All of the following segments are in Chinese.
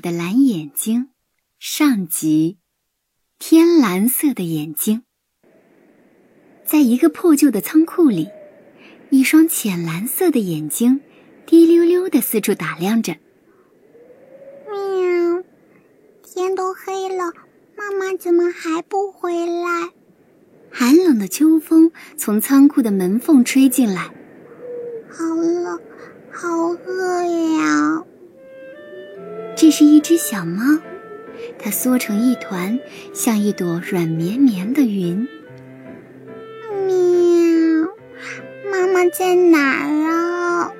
的蓝眼睛，上集，天蓝色的眼睛。在一个破旧的仓库里，一双浅蓝色的眼睛滴溜溜的四处打量着。喵，天都黑了，妈妈怎么还不回来？寒冷的秋风从仓库的门缝吹进来，好冷，好饿呀！这是一只小猫，它缩成一团，像一朵软绵绵的云。喵，妈妈在哪儿啊？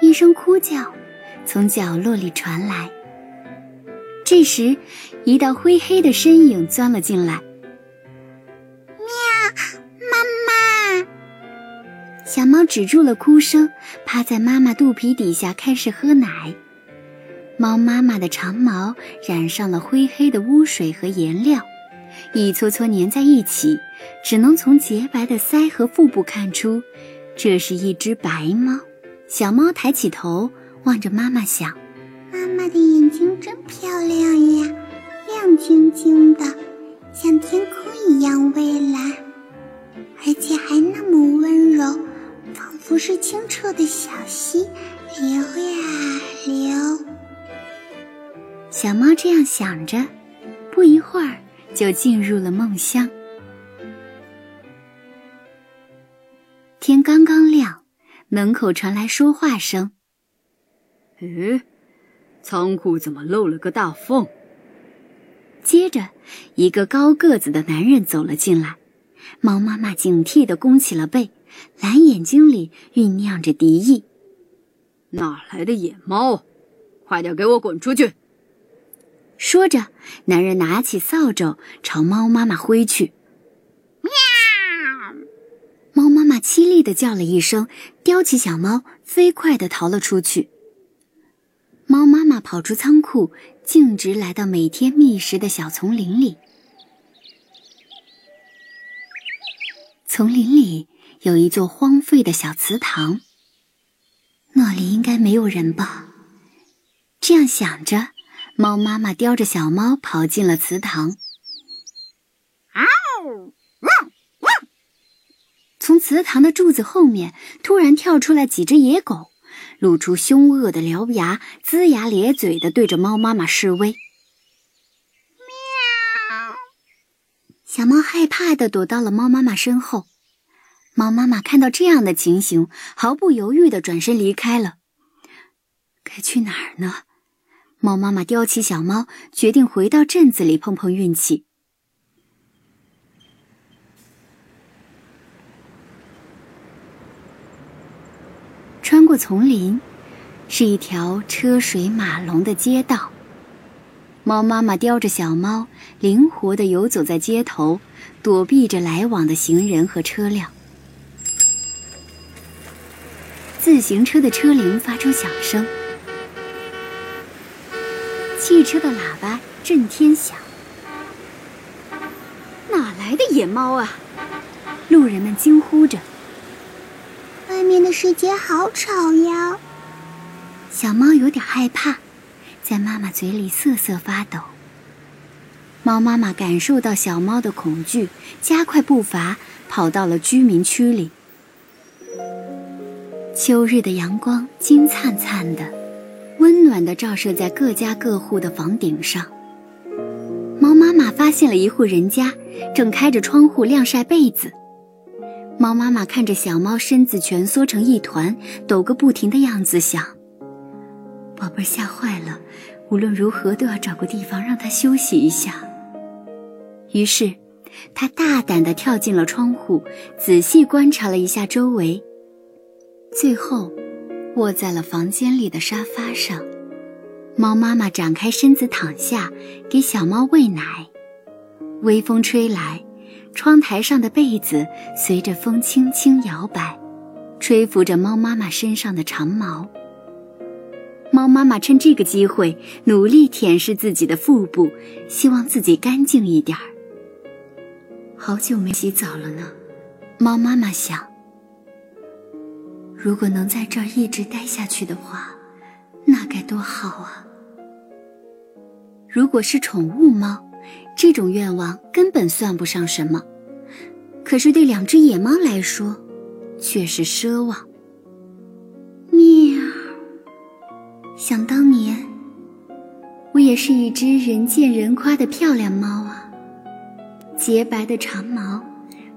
一声哭叫从角落里传来。这时，一道灰黑的身影钻了进来。喵，妈妈小猫止住了哭声，趴在妈妈肚皮底下开始喝奶。猫妈妈的长毛染上了灰黑的污水和颜料，一撮撮粘在一起，只能从洁白的腮和腹部看出，这是一只白猫。小猫抬起头望着妈妈，想：妈妈的眼睛真漂亮呀，亮晶晶的，像天空一样蔚蓝，而且还那么温柔。仿佛是清澈的小溪，流呀流。小猫这样想着，不一会儿就进入了梦乡。天刚刚亮，门口传来说话声：“诶，仓库怎么漏了个大缝？”接着，一个高个子的男人走了进来。猫妈妈警惕地弓起了背。蓝眼睛里酝酿着敌意。哪来的野猫？快点给我滚出去！说着，男人拿起扫帚朝猫妈妈挥去。喵！猫妈妈凄厉的叫了一声，叼起小猫，飞快的逃了出去。猫妈妈跑出仓库，径直来到每天觅食的小丛林里。丛林里。有一座荒废的小祠堂，那里应该没有人吧？这样想着，猫妈妈叼着小猫跑进了祠堂。嗷！汪汪！从祠堂的柱子后面突然跳出来几只野狗，露出凶恶的獠牙，龇牙咧嘴的对着猫妈妈示威。喵！小猫害怕的躲到了猫妈妈身后。猫妈妈看到这样的情形，毫不犹豫的转身离开了。该去哪儿呢？猫妈妈叼起小猫，决定回到镇子里碰碰运气。穿过丛林，是一条车水马龙的街道。猫妈妈叼着小猫，灵活地游走在街头，躲避着来往的行人和车辆。自行车的车铃发出响声，汽车的喇叭震天响。哪来的野猫啊？路人们惊呼着。外面的世界好吵呀！小猫有点害怕，在妈妈嘴里瑟瑟发抖。猫妈妈感受到小猫的恐惧，加快步伐，跑到了居民区里。秋日的阳光金灿灿的，温暖的照射在各家各户的房顶上。猫妈妈发现了一户人家，正开着窗户晾晒被子。猫妈妈看着小猫身子蜷缩成一团，抖个不停的样子，想：宝贝儿吓坏了，无论如何都要找个地方让它休息一下。于是，它大胆地跳进了窗户，仔细观察了一下周围。最后，卧在了房间里的沙发上。猫妈妈展开身子躺下，给小猫喂奶。微风吹来，窗台上的被子随着风轻轻摇摆，吹拂着猫妈妈身上的长毛。猫妈妈趁这个机会努力舔舐自己的腹部，希望自己干净一点儿。好久没洗澡了呢，猫妈妈想。如果能在这儿一直待下去的话，那该多好啊！如果是宠物猫，这种愿望根本算不上什么。可是对两只野猫来说，却是奢望。喵！想当年，我也是一只人见人夸的漂亮猫啊，洁白的长毛，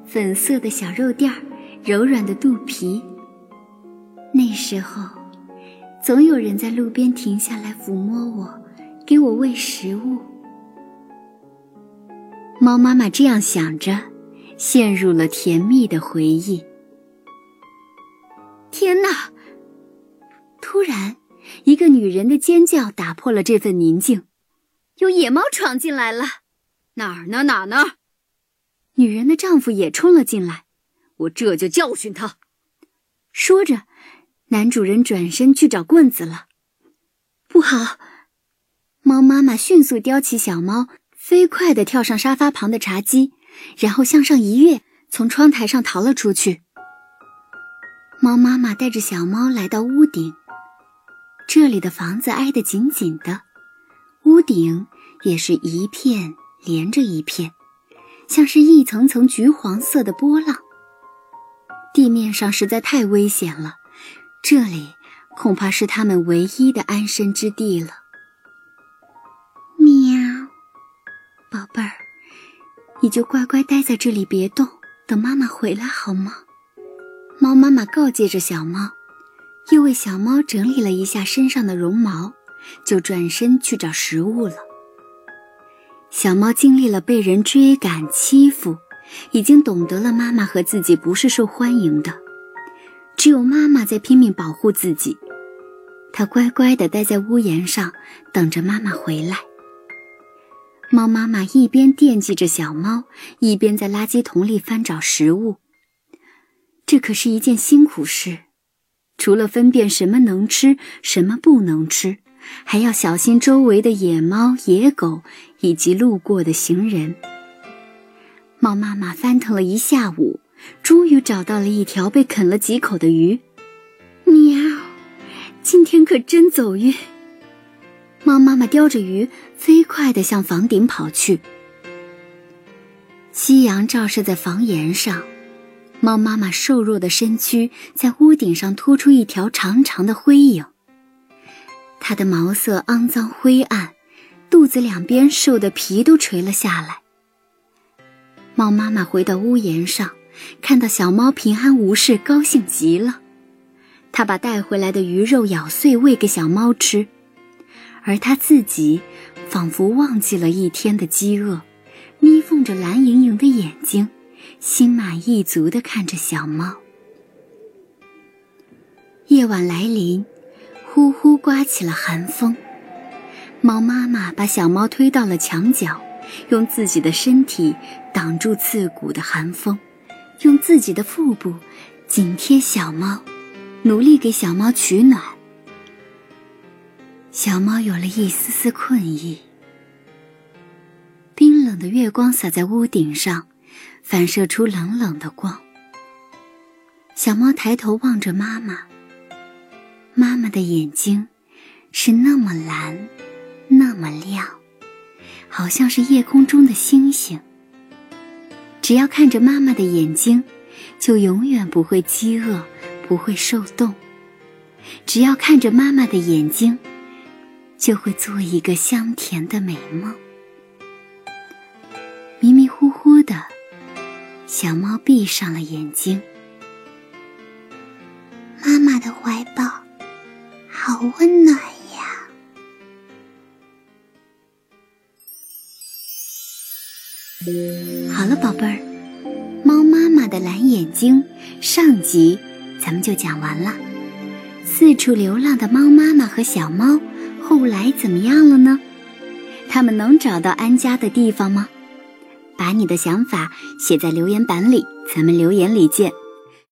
粉色的小肉垫儿，柔软的肚皮。那时候，总有人在路边停下来抚摸我，给我喂食物。猫妈妈这样想着，陷入了甜蜜的回忆。天哪！突然，一个女人的尖叫打破了这份宁静。有野猫闯进来了！哪儿呢？哪儿呢？女人的丈夫也冲了进来。我这就教训他。说着，男主人转身去找棍子了。不好！猫妈妈迅速叼起小猫，飞快地跳上沙发旁的茶几，然后向上一跃，从窗台上逃了出去。猫妈妈带着小猫来到屋顶。这里的房子挨得紧紧的，屋顶也是一片连着一片，像是一层层橘黄色的波浪。地面上实在太危险了，这里恐怕是他们唯一的安身之地了。喵，宝贝儿，你就乖乖待在这里别动，等妈妈回来好吗？猫妈妈告诫着小猫。又为小猫整理了一下身上的绒毛，就转身去找食物了。小猫经历了被人追赶欺负，已经懂得了妈妈和自己不是受欢迎的，只有妈妈在拼命保护自己。它乖乖地待在屋檐上，等着妈妈回来。猫妈妈一边惦记着小猫，一边在垃圾桶里翻找食物。这可是一件辛苦事。除了分辨什么能吃，什么不能吃，还要小心周围的野猫、野狗以及路过的行人。猫妈妈翻腾了一下午，终于找到了一条被啃了几口的鱼。喵，今天可真走运！猫妈妈叼着鱼，飞快地向房顶跑去。夕阳照射在房檐上。猫妈妈瘦弱的身躯在屋顶上拖出一条长长的灰影。它的毛色肮脏灰暗，肚子两边瘦的皮都垂了下来。猫妈妈回到屋檐上，看到小猫平安无事，高兴极了。它把带回来的鱼肉咬碎喂给小猫吃，而它自己仿佛忘记了一天的饥饿，眯缝着蓝盈盈的眼睛。心满意足地看着小猫。夜晚来临，呼呼刮起了寒风。猫妈妈把小猫推到了墙角，用自己的身体挡住刺骨的寒风，用自己的腹部紧贴小猫，努力给小猫取暖。小猫有了一丝丝困意。冰冷的月光洒在屋顶上。反射出冷冷的光。小猫抬头望着妈妈，妈妈的眼睛是那么蓝，那么亮，好像是夜空中的星星。只要看着妈妈的眼睛，就永远不会饥饿，不会受冻。只要看着妈妈的眼睛，就会做一个香甜的美梦。迷迷糊糊的。小猫闭上了眼睛，的蓝眼睛上集咱们就讲完了。四处流浪的猫妈妈和小猫后来怎么样了呢？它们能找到安家的地方吗？把你的想法写在留言板里，咱们留言里见。